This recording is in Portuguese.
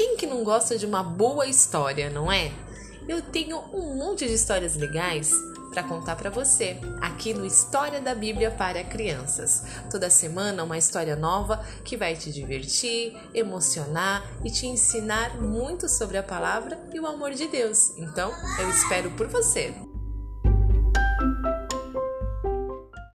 quem que não gosta de uma boa história, não é? Eu tenho um monte de histórias legais para contar para você aqui no História da Bíblia para Crianças. Toda semana uma história nova que vai te divertir, emocionar e te ensinar muito sobre a palavra e o amor de Deus. Então, eu espero por você.